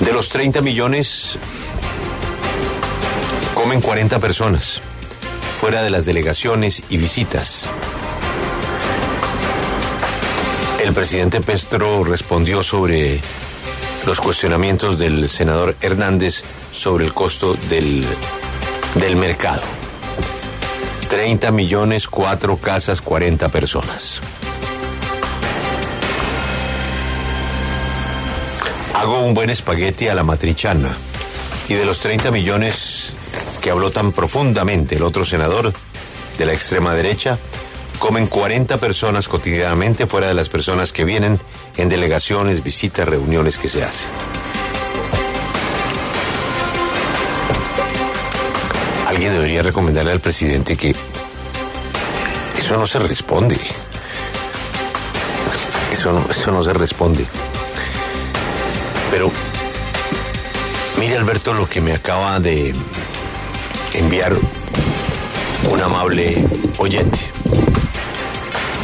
De los 30 millones, comen 40 personas, fuera de las delegaciones y visitas. El presidente Pestro respondió sobre los cuestionamientos del senador Hernández sobre el costo del, del mercado. 30 millones, 4 casas, 40 personas. Hago un buen espagueti a la matrichana. Y de los 30 millones que habló tan profundamente el otro senador de la extrema derecha, comen 40 personas cotidianamente fuera de las personas que vienen en delegaciones, visitas, reuniones que se hacen. Alguien debería recomendarle al presidente que eso no se responde. Eso no, eso no se responde. Pero mire Alberto lo que me acaba de enviar un amable oyente,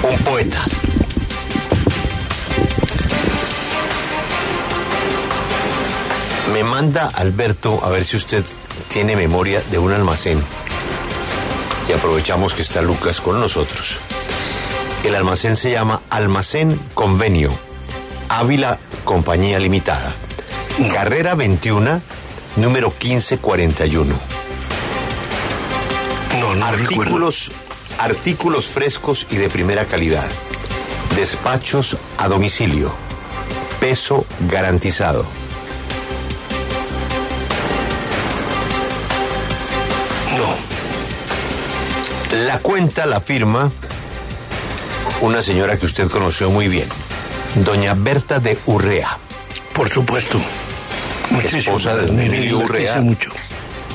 un poeta. Me manda Alberto a ver si usted tiene memoria de un almacén. Y aprovechamos que está Lucas con nosotros. El almacén se llama Almacén Convenio, Ávila Compañía Limitada. Carrera 21, número 1541. No, no artículos, artículos frescos y de primera calidad. Despachos a domicilio. Peso garantizado. No. La cuenta la firma una señora que usted conoció muy bien, doña Berta de Urrea. Por supuesto. Esposa de don Emilio Urrea, mucho.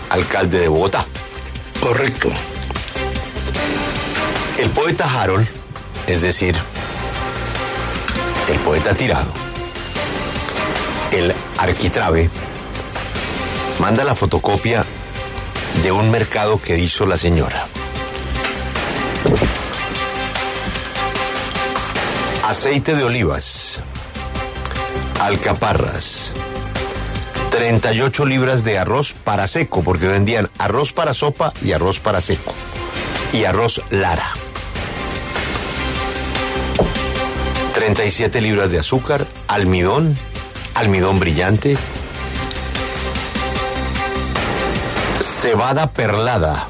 alcalde de Bogotá. Correcto. El poeta Harold, es decir, el poeta tirado, el arquitrabe, manda la fotocopia de un mercado que hizo la señora. Aceite de olivas, alcaparras, 38 libras de arroz para seco, porque vendían arroz para sopa y arroz para seco, y arroz Lara. 37 libras de azúcar, almidón, almidón brillante, cebada perlada.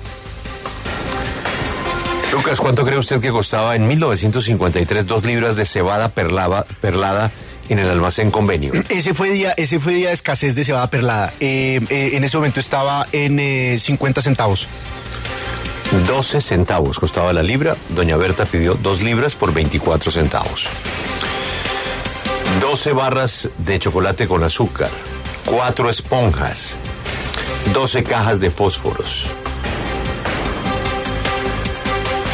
Lucas, ¿cuánto cree usted que costaba en 1953 dos libras de cebada perlada, perlada en el almacén convenio? Ese fue día, ese fue día de escasez de cebada perlada. Eh, eh, en ese momento estaba en eh, 50 centavos. 12 centavos costaba la libra. Doña Berta pidió dos libras por 24 centavos. 12 barras de chocolate con azúcar. 4 esponjas. 12 cajas de fósforos.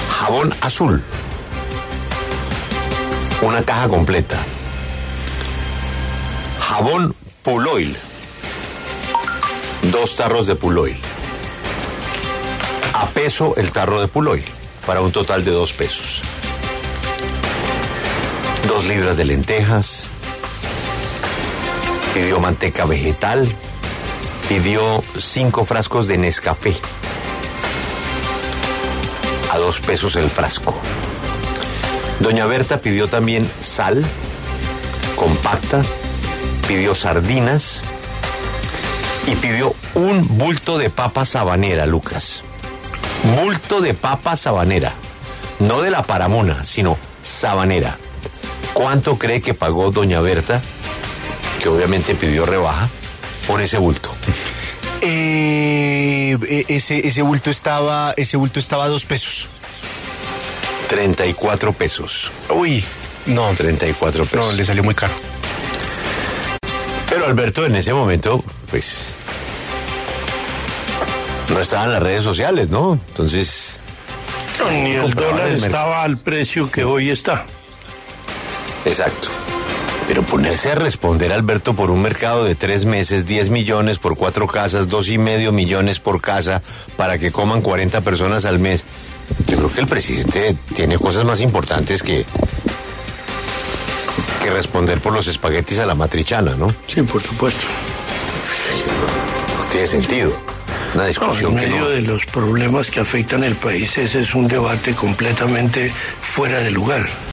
Jabón azul. Una caja completa. Jabón Puloil. Dos tarros de Puloil a peso el tarro de Puloy, para un total de dos pesos. Dos libras de lentejas, pidió manteca vegetal, pidió cinco frascos de Nescafé, a dos pesos el frasco. Doña Berta pidió también sal, compacta, pidió sardinas y pidió un bulto de papa sabanera, Lucas bulto de papa sabanera. No de la paramona, sino sabanera. ¿Cuánto cree que pagó doña Berta, que obviamente pidió rebaja, por ese bulto? Eh, eh, ese, ese bulto estaba, ese bulto estaba a dos pesos. 34 pesos. Uy, no, 34 no, pesos. le salió muy caro. Pero Alberto en ese momento, pues, no estaba en las redes sociales, ¿no? Entonces, Ni el dólar el estaba al precio que hoy está. exacto. Pero ponerse a responder, Alberto, por un mercado de tres meses, 10 millones por cuatro casas, dos y medio millones por casa, para que coman 40 personas al mes. Yo creo que el presidente tiene cosas más importantes que, que responder por los espaguetis a la matrichana, ¿no? Sí, por supuesto. No, tiene sentido. Una discusión no, en medio de los problemas que afectan el país, ese es un debate completamente fuera de lugar.